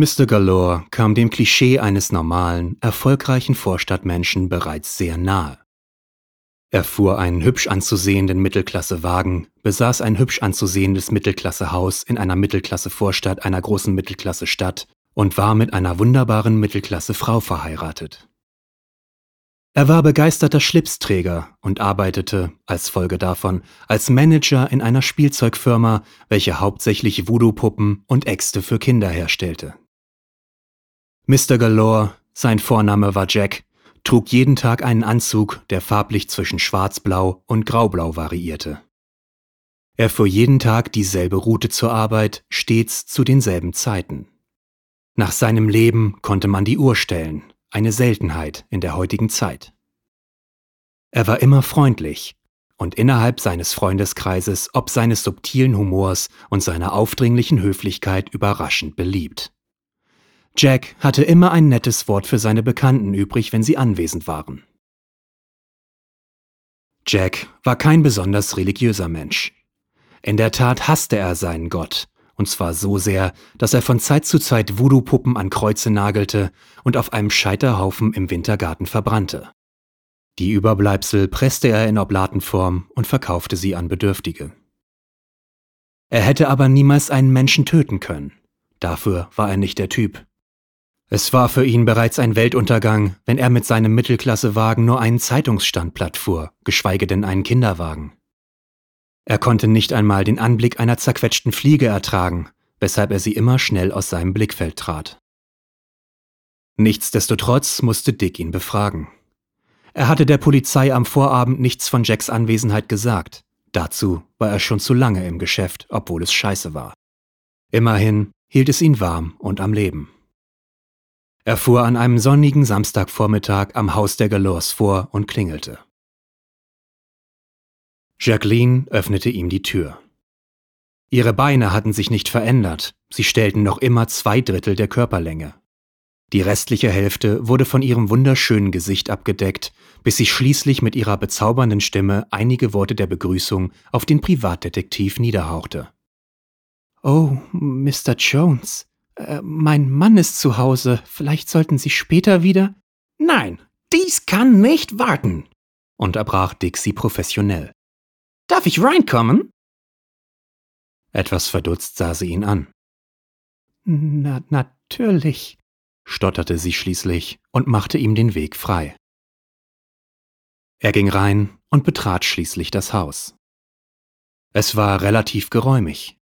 Mr. Galore kam dem Klischee eines normalen, erfolgreichen Vorstadtmenschen bereits sehr nahe. Er fuhr einen hübsch anzusehenden Mittelklassewagen, besaß ein hübsch anzusehendes Mittelklassehaus in einer Mittelklasse-Vorstadt einer großen Mittelklasse-Stadt und war mit einer wunderbaren Mittelklasse-Frau verheiratet. Er war begeisterter Schlipsträger und arbeitete, als Folge davon, als Manager in einer Spielzeugfirma, welche hauptsächlich Voodoo-Puppen und Äxte für Kinder herstellte. Mr. Galore, sein Vorname war Jack, trug jeden Tag einen Anzug, der farblich zwischen schwarzblau und graublau variierte. Er fuhr jeden Tag dieselbe Route zur Arbeit, stets zu denselben Zeiten. Nach seinem Leben konnte man die Uhr stellen, eine Seltenheit in der heutigen Zeit. Er war immer freundlich und innerhalb seines Freundeskreises ob seines subtilen Humors und seiner aufdringlichen Höflichkeit überraschend beliebt. Jack hatte immer ein nettes Wort für seine Bekannten übrig, wenn sie anwesend waren. Jack war kein besonders religiöser Mensch. In der Tat hasste er seinen Gott, und zwar so sehr, dass er von Zeit zu Zeit Voodoo-Puppen an Kreuze nagelte und auf einem Scheiterhaufen im Wintergarten verbrannte. Die Überbleibsel presste er in Oblatenform und verkaufte sie an Bedürftige. Er hätte aber niemals einen Menschen töten können. Dafür war er nicht der Typ. Es war für ihn bereits ein Weltuntergang, wenn er mit seinem Mittelklassewagen nur einen Zeitungsstandblatt fuhr, geschweige denn einen Kinderwagen. Er konnte nicht einmal den Anblick einer zerquetschten Fliege ertragen, weshalb er sie immer schnell aus seinem Blickfeld trat. Nichtsdestotrotz musste Dick ihn befragen. Er hatte der Polizei am Vorabend nichts von Jacks Anwesenheit gesagt. Dazu war er schon zu lange im Geschäft, obwohl es scheiße war. Immerhin hielt es ihn warm und am Leben. Er fuhr an einem sonnigen Samstagvormittag am Haus der Galors vor und klingelte. Jacqueline öffnete ihm die Tür. Ihre Beine hatten sich nicht verändert, sie stellten noch immer zwei Drittel der Körperlänge. Die restliche Hälfte wurde von ihrem wunderschönen Gesicht abgedeckt, bis sie schließlich mit ihrer bezaubernden Stimme einige Worte der Begrüßung auf den Privatdetektiv niederhauchte. Oh, Mr. Jones, äh, mein Mann ist zu Hause. Vielleicht sollten Sie später wieder. Nein, dies kann nicht warten, unterbrach Dixie professionell. Darf ich reinkommen? Etwas verdutzt sah sie ihn an. Na, natürlich, stotterte sie schließlich und machte ihm den Weg frei. Er ging rein und betrat schließlich das Haus. Es war relativ geräumig.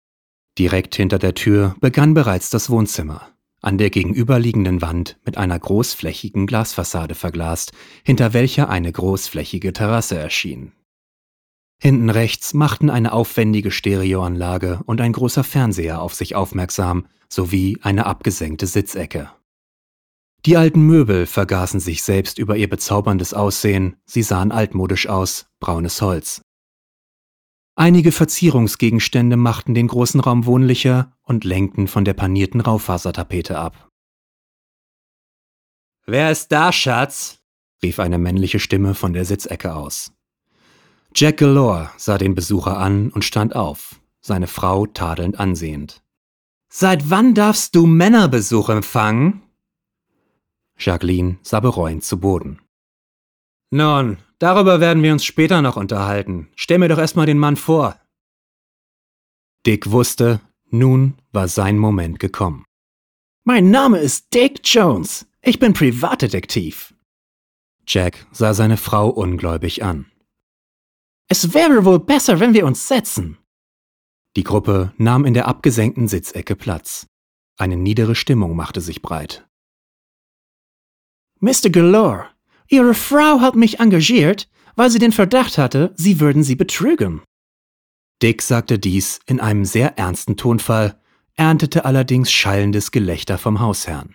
Direkt hinter der Tür begann bereits das Wohnzimmer, an der gegenüberliegenden Wand mit einer großflächigen Glasfassade verglast, hinter welcher eine großflächige Terrasse erschien. Hinten rechts machten eine aufwendige Stereoanlage und ein großer Fernseher auf sich aufmerksam, sowie eine abgesenkte Sitzecke. Die alten Möbel vergaßen sich selbst über ihr bezauberndes Aussehen, sie sahen altmodisch aus, braunes Holz. Einige Verzierungsgegenstände machten den großen Raum wohnlicher und lenkten von der panierten Raufasertapete ab. Wer ist da, Schatz? rief eine männliche Stimme von der Sitzecke aus. Jack Galore sah den Besucher an und stand auf, seine Frau tadelnd ansehend. Seit wann darfst du Männerbesuch empfangen? Jacqueline sah bereuend zu Boden. Nun, darüber werden wir uns später noch unterhalten. Stell mir doch erstmal den Mann vor. Dick wusste, nun war sein Moment gekommen. Mein Name ist Dick Jones. Ich bin Privatdetektiv. Jack sah seine Frau ungläubig an. Es wäre wohl besser, wenn wir uns setzen. Die Gruppe nahm in der abgesenkten Sitzecke Platz. Eine niedere Stimmung machte sich breit. Mr. Galore, Ihre Frau hat mich engagiert, weil sie den Verdacht hatte, Sie würden sie betrügen. Dick sagte dies in einem sehr ernsten Tonfall, erntete allerdings schallendes Gelächter vom Hausherrn.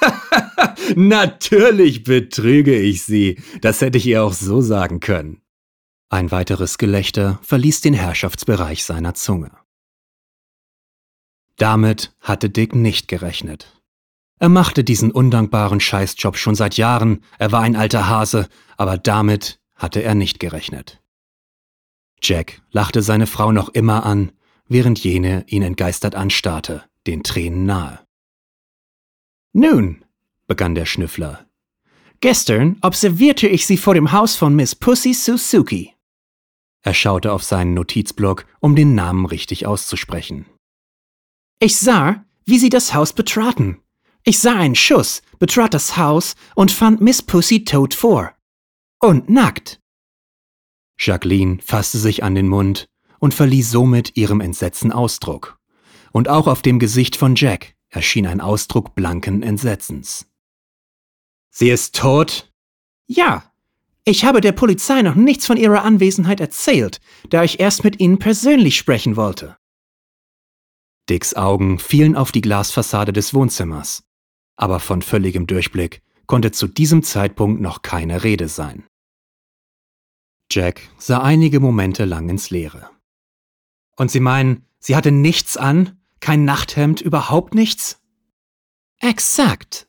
Natürlich betrüge ich Sie. Das hätte ich ihr auch so sagen können. Ein weiteres Gelächter verließ den Herrschaftsbereich seiner Zunge. Damit hatte Dick nicht gerechnet. Er machte diesen undankbaren Scheißjob schon seit Jahren, er war ein alter Hase, aber damit hatte er nicht gerechnet. Jack lachte seine Frau noch immer an, während jene ihn entgeistert anstarrte, den Tränen nahe. Nun, begann der Schnüffler, gestern observierte ich Sie vor dem Haus von Miss Pussy Suzuki. Er schaute auf seinen Notizblock, um den Namen richtig auszusprechen. Ich sah, wie Sie das Haus betraten. Ich sah einen Schuss, betrat das Haus und fand Miss Pussy tot vor. Und nackt. Jacqueline fasste sich an den Mund und verlieh somit ihrem Entsetzen Ausdruck. Und auch auf dem Gesicht von Jack erschien ein Ausdruck blanken Entsetzens. Sie ist tot? Ja. Ich habe der Polizei noch nichts von ihrer Anwesenheit erzählt, da ich erst mit Ihnen persönlich sprechen wollte. Dicks Augen fielen auf die Glasfassade des Wohnzimmers, aber von völligem Durchblick konnte zu diesem Zeitpunkt noch keine Rede sein. Jack sah einige Momente lang ins Leere. Und Sie meinen, sie hatte nichts an? Kein Nachthemd, überhaupt nichts? Exakt.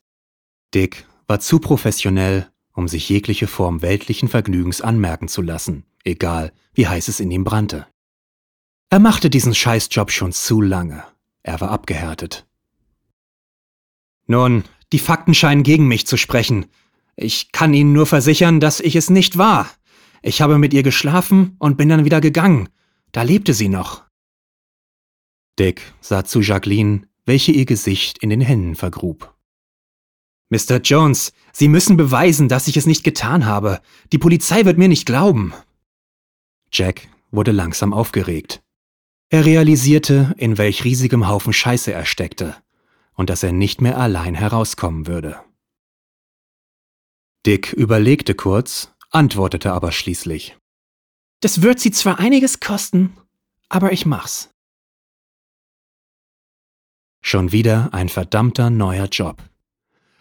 Dick war zu professionell, um sich jegliche Form weltlichen Vergnügens anmerken zu lassen, egal wie heiß es in ihm brannte. Er machte diesen Scheißjob schon zu lange. Er war abgehärtet. Nun, die Fakten scheinen gegen mich zu sprechen. Ich kann Ihnen nur versichern, dass ich es nicht war. Ich habe mit ihr geschlafen und bin dann wieder gegangen. Da lebte sie noch. Dick sah zu Jacqueline, welche ihr Gesicht in den Händen vergrub. Mr. Jones, Sie müssen beweisen, dass ich es nicht getan habe. Die Polizei wird mir nicht glauben. Jack wurde langsam aufgeregt. Er realisierte, in welch riesigem Haufen Scheiße er steckte und dass er nicht mehr allein herauskommen würde. Dick überlegte kurz, antwortete aber schließlich. Das wird sie zwar einiges kosten, aber ich mach's. Schon wieder ein verdammter neuer Job.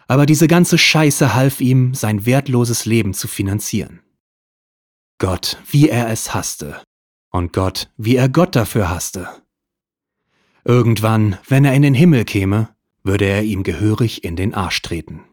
Aber diese ganze Scheiße half ihm, sein wertloses Leben zu finanzieren. Gott, wie er es hasste. Und Gott, wie er Gott dafür hasste. Irgendwann, wenn er in den Himmel käme, würde er ihm gehörig in den Arsch treten.